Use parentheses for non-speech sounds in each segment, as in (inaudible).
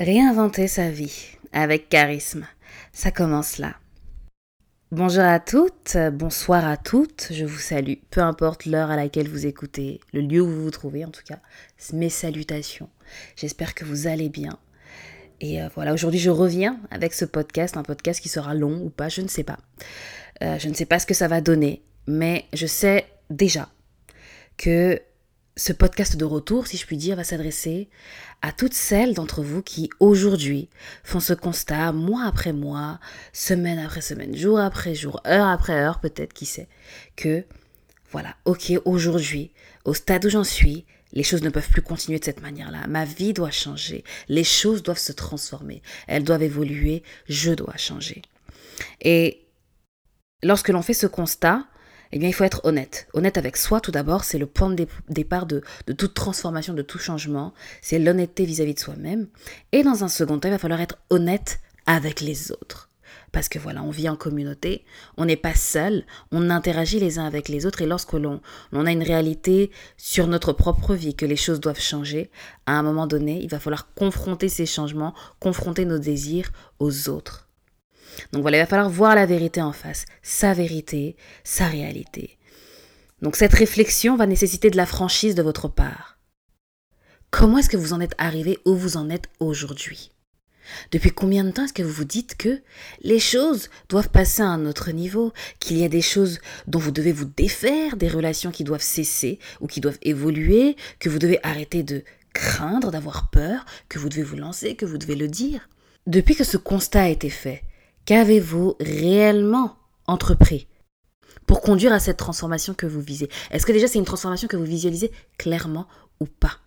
Réinventer sa vie avec charisme. Ça commence là. Bonjour à toutes, bonsoir à toutes, je vous salue, peu importe l'heure à laquelle vous écoutez, le lieu où vous vous trouvez en tout cas, mes salutations. J'espère que vous allez bien. Et euh, voilà, aujourd'hui je reviens avec ce podcast, un podcast qui sera long ou pas, je ne sais pas. Euh, je ne sais pas ce que ça va donner, mais je sais déjà que ce podcast de retour, si je puis dire, va s'adresser à toutes celles d'entre vous qui aujourd'hui font ce constat mois après mois, semaine après semaine, jour après jour, heure après heure, peut-être, qui sait, que voilà, ok, aujourd'hui, au stade où j'en suis, les choses ne peuvent plus continuer de cette manière-là. Ma vie doit changer. Les choses doivent se transformer. Elles doivent évoluer. Je dois changer. Et lorsque l'on fait ce constat, eh bien, il faut être honnête. Honnête avec soi, tout d'abord, c'est le point de départ de, toute transformation, de tout changement. C'est l'honnêteté vis-à-vis de soi-même. Et dans un second temps, il va falloir être honnête avec les autres. Parce que voilà, on vit en communauté, on n'est pas seul, on interagit les uns avec les autres et lorsque l'on a une réalité sur notre propre vie, que les choses doivent changer, à un moment donné, il va falloir confronter ces changements, confronter nos désirs aux autres. Donc voilà, il va falloir voir la vérité en face, sa vérité, sa réalité. Donc cette réflexion va nécessiter de la franchise de votre part. Comment est-ce que vous en êtes arrivé où vous en êtes aujourd'hui? Depuis combien de temps est-ce que vous vous dites que les choses doivent passer à un autre niveau, qu'il y a des choses dont vous devez vous défaire, des relations qui doivent cesser ou qui doivent évoluer, que vous devez arrêter de craindre, d'avoir peur, que vous devez vous lancer, que vous devez le dire? Depuis que ce constat a été fait, Qu'avez-vous réellement entrepris pour conduire à cette transformation que vous visez? Est-ce que déjà c'est une transformation que vous visualisez clairement ou pas?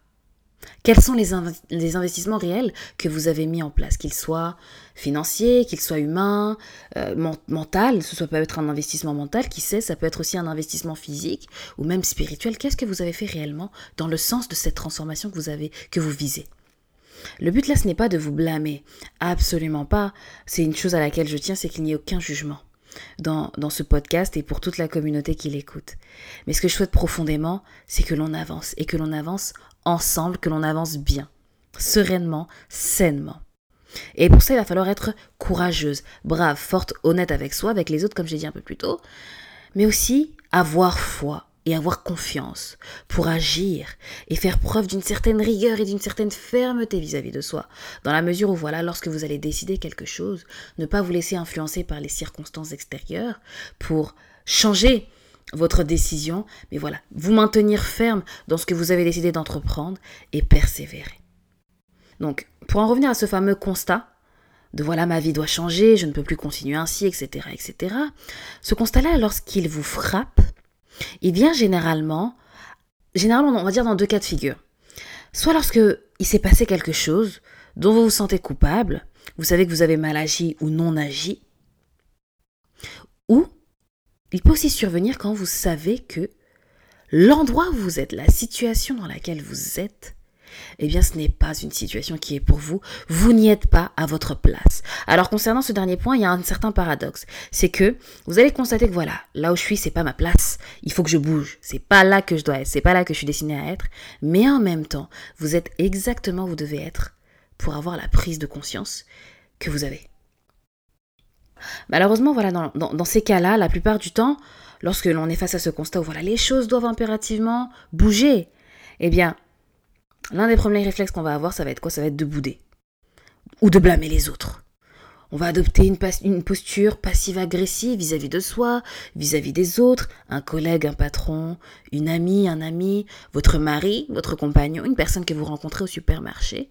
Quels sont les, investissements réels que vous avez mis en place? Qu'ils soient financiers, qu'ils soient humains, euh, mental, ce soit peut être un investissement mental, qui sait, ça peut être aussi un investissement physique ou même spirituel. Qu'est-ce que vous avez fait réellement dans le sens de cette transformation que vous avez, que vous visez? Le but là, ce n'est pas de vous blâmer. Absolument pas. C'est une chose à laquelle je tiens, c'est qu'il n'y ait aucun jugement dans, dans ce podcast et pour toute la communauté qui l'écoute. Mais ce que je souhaite profondément, c'est que l'on avance et que l'on avance ensemble, que l'on avance bien, sereinement, sainement. Et pour ça, il va falloir être courageuse, brave, forte, honnête avec soi, avec les autres, comme j'ai dit un peu plus tôt, mais aussi avoir foi, et avoir confiance pour agir et faire preuve d'une certaine rigueur et d'une certaine fermeté vis-à-vis de soi. Dans la mesure où, voilà, lorsque vous allez décider quelque chose, ne pas vous laisser influencer par les circonstances extérieures pour changer votre décision, mais voilà, vous maintenir ferme dans ce que vous avez décidé d'entreprendre et persévérer. Donc, pour en revenir à ce fameux constat, de voilà ma vie doit changer, je ne peux plus continuer ainsi, etc., etc. Ce constat-là, lorsqu'il vous frappe, il vient généralement, généralement, on va dire dans deux cas de figure. Soit lorsque il s'est passé quelque chose dont vous vous sentez coupable, vous savez que vous avez mal agi ou non agi, ou il peut aussi survenir quand vous savez que l'endroit où vous êtes, la situation dans laquelle vous êtes, eh bien ce n'est pas une situation qui est pour vous, vous n'y êtes pas à votre place. Alors concernant ce dernier point, il y a un certain paradoxe, c'est que vous allez constater que voilà, là où je suis, c'est pas ma place, il faut que je bouge, c'est pas là que je dois être, c'est pas là que je suis destiné à être, mais en même temps, vous êtes exactement où vous devez être pour avoir la prise de conscience que vous avez. Malheureusement, voilà, dans, ces cas-là, la plupart du temps, lorsque l'on est face à ce constat où voilà, les choses doivent impérativement bouger, eh bien, l'un des premiers réflexes qu'on va avoir, ça va être quoi? Ça va être de bouder. Ou de blâmer les autres. On va adopter une, posture passive-agressive vis-à-vis de soi, vis-à-vis des autres, un collègue, un patron, une amie, un ami, votre mari, votre compagnon, une personne que vous rencontrez au supermarché.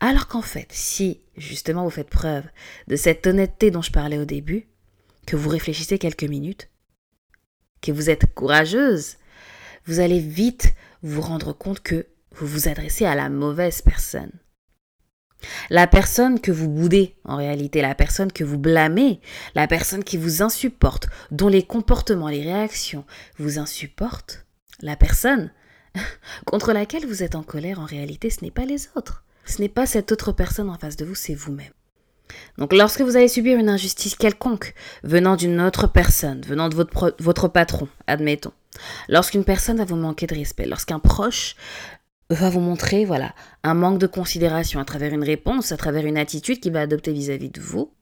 Alors qu'en fait, si justement vous faites preuve de cette honnêteté dont je parlais au début, que vous réfléchissez quelques minutes, que vous êtes courageuse, vous allez vite vous rendre compte que vous vous adressez à la mauvaise personne. La personne que vous boudez, en réalité, la personne que vous blâmez, la personne qui vous insupporte, dont les comportements, les réactions vous insupportent, la personne (laughs) contre laquelle vous êtes en colère, en réalité, ce n'est pas les autres. Ce n'est pas cette autre personne en face de vous, c'est vous-même. Donc lorsque vous allez subir une injustice quelconque venant d'une autre personne, venant de votre, votre patron, admettons, lorsqu'une personne va vous manquer de respect, lorsqu'un proche va vous montrer, voilà, un manque de considération à travers une réponse, à travers une attitude qu'il va adopter vis-à-vis de vous,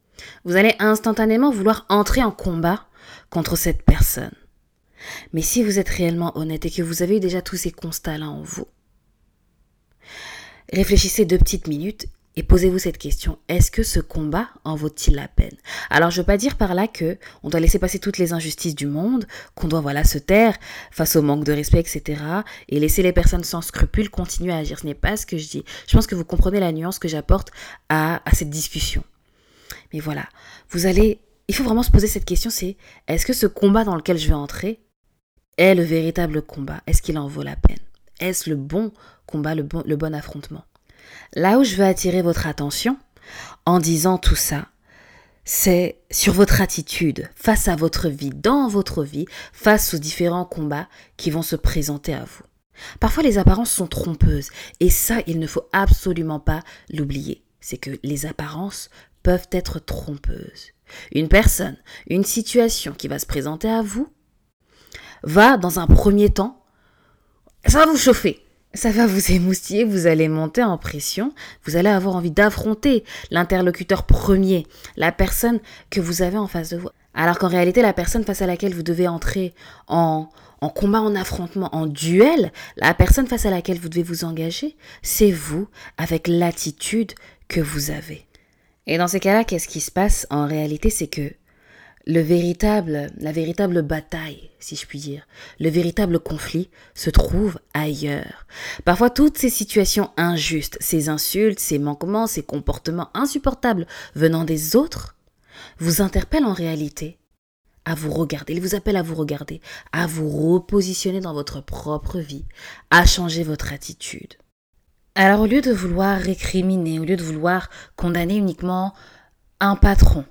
vous allez instantanément vouloir entrer en combat contre cette personne. Mais si vous êtes réellement honnête et que vous avez déjà tous ces constats-là en vous, réfléchissez deux petites minutes et posez-vous cette question est-ce que ce combat en vaut-il la peine? Alors, je veux pas dire par là que on doit laisser passer toutes les injustices du monde, qu'on doit se taire face au manque de respect, etc. et laisser les personnes sans scrupules continuer à agir. Ce n'est pas ce que je dis. Je pense que vous comprenez la nuance que j'apporte à, cette discussion. Mais voilà, vous allez, il faut vraiment se poser cette question c'est est-ce que ce combat dans lequel je vais entrer est le véritable combat? Est-ce qu'il en vaut la peine? Est-ce le bon combat, le bon affrontement? Là où je veux attirer votre attention en disant tout ça, c'est sur votre attitude face à votre vie, dans votre vie, face aux différents combats qui vont se présenter à vous. Parfois les apparences sont trompeuses et ça, il ne faut absolument pas l'oublier. C'est que les apparences peuvent être trompeuses. Une personne, une situation qui va se présenter à vous, va dans un premier temps, ça va vous chauffer, ça va vous émoustiller, vous allez monter en pression, vous allez avoir envie d'affronter l'interlocuteur premier, la personne que vous avez en face de vous. Alors qu'en réalité, la personne face à laquelle vous devez entrer en, en combat, en affrontement, en duel, la personne face à laquelle vous devez vous engager, c'est vous avec l'attitude que vous avez. Et dans ces cas-là, qu'est-ce qui se passe en réalité? C'est que le véritable, la véritable bataille, si je puis dire, le véritable conflit se trouve ailleurs. Parfois, toutes ces situations injustes, ces insultes, ces manquements, ces comportements insupportables venant des autres, vous interpellent en réalité à vous regarder. Ils vous appellent à vous regarder, à vous repositionner dans votre propre vie, à changer votre attitude. Alors, au lieu de vouloir récriminer, au lieu de vouloir condamner uniquement un patron,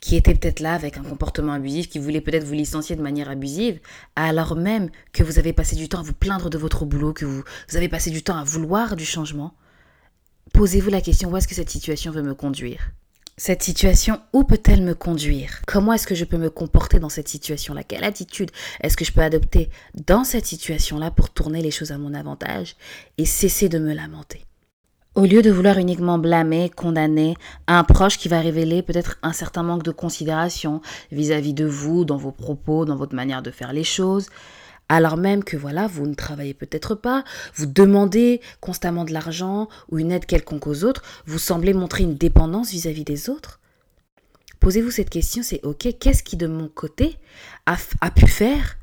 qui était peut-être là avec un comportement abusif, qui voulait peut-être vous licencier de manière abusive, alors même que vous avez passé du temps à vous plaindre de votre boulot, que vous, vous avez passé du temps à vouloir du changement, posez-vous la question où est-ce que cette situation veut me conduire? Cette situation, où peut-elle me conduire? Comment est-ce que je peux me comporter dans cette situation-là? Quelle attitude est-ce que je peux adopter dans cette situation-là pour tourner les choses à mon avantage et cesser de me lamenter? Au lieu de vouloir uniquement blâmer, condamner un proche qui va révéler peut-être un certain manque de considération vis-à-vis de vous, dans vos propos, dans votre manière de faire les choses, alors même que voilà, vous ne travaillez peut-être pas, vous demandez constamment de l'argent ou une aide quelconque aux autres, vous semblez montrer une dépendance vis-à-vis des autres. Posez-vous cette question, c'est ok, qu'est-ce qui de mon côté a, a pu faire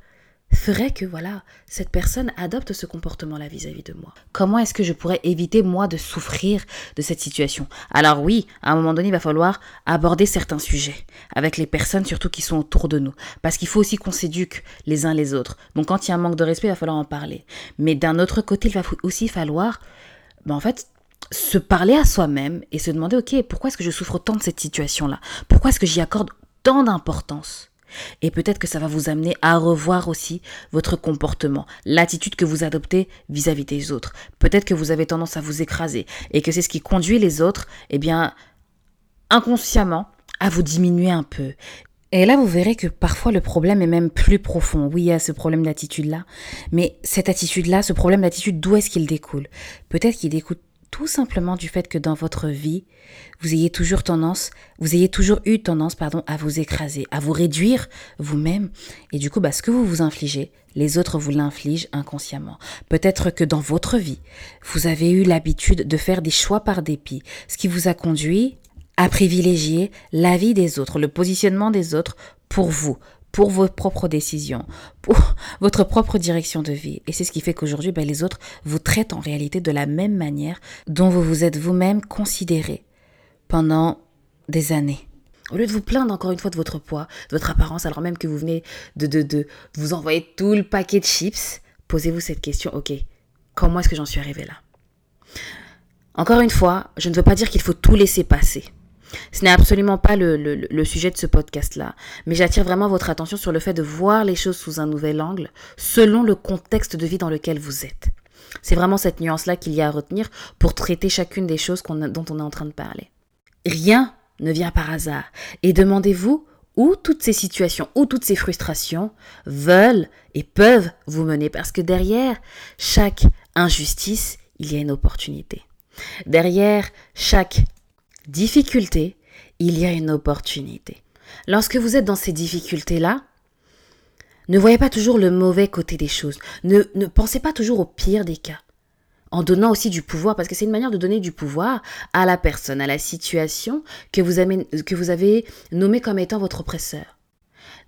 ferait que voilà, cette personne adopte ce comportement-là vis-à-vis de moi. Comment est-ce que je pourrais éviter moi de souffrir de cette situation? Alors oui, à un moment donné, il va falloir aborder certains sujets avec les personnes surtout qui sont autour de nous parce qu'il faut aussi qu'on s'éduque les uns les autres. Donc quand il y a un manque de respect, il va falloir en parler. Mais d'un autre côté, il va aussi falloir ben, en fait se parler à soi-même et se demander OK, pourquoi est-ce que je souffre tant de cette situation-là? Pourquoi est-ce que j'y accorde tant d'importance? Et peut-être que ça va vous amener à revoir aussi votre comportement, l'attitude que vous adoptez vis-à-vis des autres. Peut-être que vous avez tendance à vous écraser et que c'est ce qui conduit les autres, eh bien, inconsciemment, à vous diminuer un peu. Et là, vous verrez que parfois le problème est même plus profond. Oui, il y a ce problème d'attitude-là, mais cette attitude-là, ce problème d'attitude, d'où est-ce qu'il découle? Peut-être qu'il découle tout simplement du fait que dans votre vie, vous ayez toujours tendance, vous ayez toujours eu tendance, pardon, à vous écraser, à vous réduire vous-même. Et du coup, bah, ce que vous vous infligez, les autres vous l'infligent inconsciemment. Peut-être que dans votre vie, vous avez eu l'habitude de faire des choix par dépit, ce qui vous a conduit à privilégier la vie des autres, le positionnement des autres pour vous, pour vos propres décisions, pour (laughs) votre propre direction de vie. Et c'est ce qui fait qu'aujourd'hui, ben, les autres vous traitent en réalité de la même manière dont vous vous êtes vous-même considéré pendant des années. Au lieu de vous plaindre encore une fois de votre poids, de votre apparence, alors même que vous venez de, de, de vous envoyer tout le paquet de chips, posez-vous cette question, ok, comment est-ce que j'en suis arrivé là? Encore une fois, je ne veux pas dire qu'il faut tout laisser passer. Ce n'est absolument pas le, sujet de ce podcast-là, mais j'attire vraiment votre attention sur le fait de voir les choses sous un nouvel angle, selon le contexte de vie dans lequel vous êtes. C'est vraiment cette nuance-là qu'il y a à retenir pour traiter chacune des choses dont on est en train de parler. Rien ne vient par hasard. Et demandez-vous où toutes ces situations, où toutes ces frustrations veulent et peuvent vous mener. Parce que derrière chaque injustice, il y a une opportunité. Derrière chaque difficulté, il y a une opportunité. Lorsque vous êtes dans ces difficultés-là, ne voyez pas toujours le mauvais côté des choses. Ne, ne pensez pas toujours au pire des cas. En donnant aussi du pouvoir, parce que c'est une manière de donner du pouvoir à la personne, à la situation que vous avez, que vous avez nommée comme étant votre oppresseur.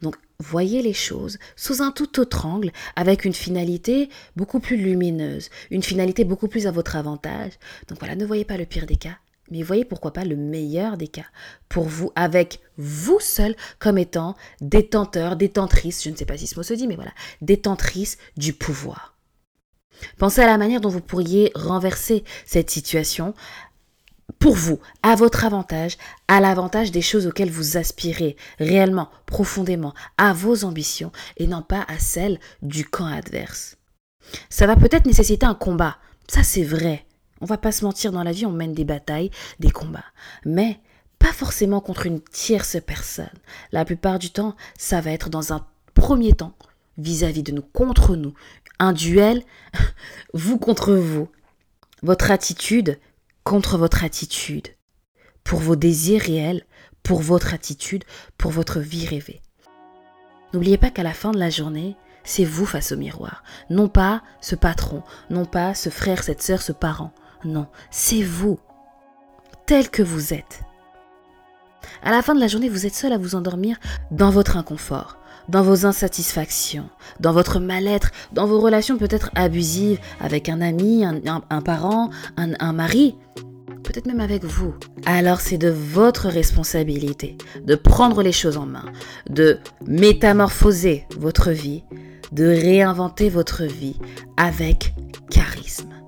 Donc, voyez les choses sous un tout autre angle, avec une finalité beaucoup plus lumineuse, une finalité beaucoup plus à votre avantage. Donc voilà, ne voyez pas le pire des cas, mais voyez pourquoi pas le meilleur des cas pour vous, avec vous seul comme étant détenteur, détentrice, je ne sais pas si ce mot se dit, mais voilà, détentrice du pouvoir. Pensez à la manière dont vous pourriez renverser cette situation pour vous, à votre avantage, à l'avantage des choses auxquelles vous aspirez réellement, profondément, à vos ambitions et non pas à celles du camp adverse. Ça va peut-être nécessiter un combat, ça c'est vrai. On va pas se mentir, dans la vie, on mène des batailles, des combats. Mais pas forcément contre une tierce personne. La plupart du temps, ça va être dans un premier temps, vis-à-vis de nous, contre nous. Un duel, (laughs) vous contre vous. Votre attitude contre votre attitude. Pour vos désirs réels, pour votre attitude, pour votre vie rêvée. N'oubliez pas qu'à la fin de la journée, c'est vous face au miroir. Non pas ce patron, non pas ce frère, cette sœur, ce parent. Non, c'est vous, tel que vous êtes. À la fin de la journée, vous êtes seul à vous endormir dans votre inconfort, dans vos insatisfactions, dans votre mal-être, dans vos relations peut-être abusives avec un ami, un, parent, un, mari, peut-être même avec vous. Alors c'est de votre responsabilité de prendre les choses en main, de métamorphoser votre vie, de réinventer votre vie avec charisme.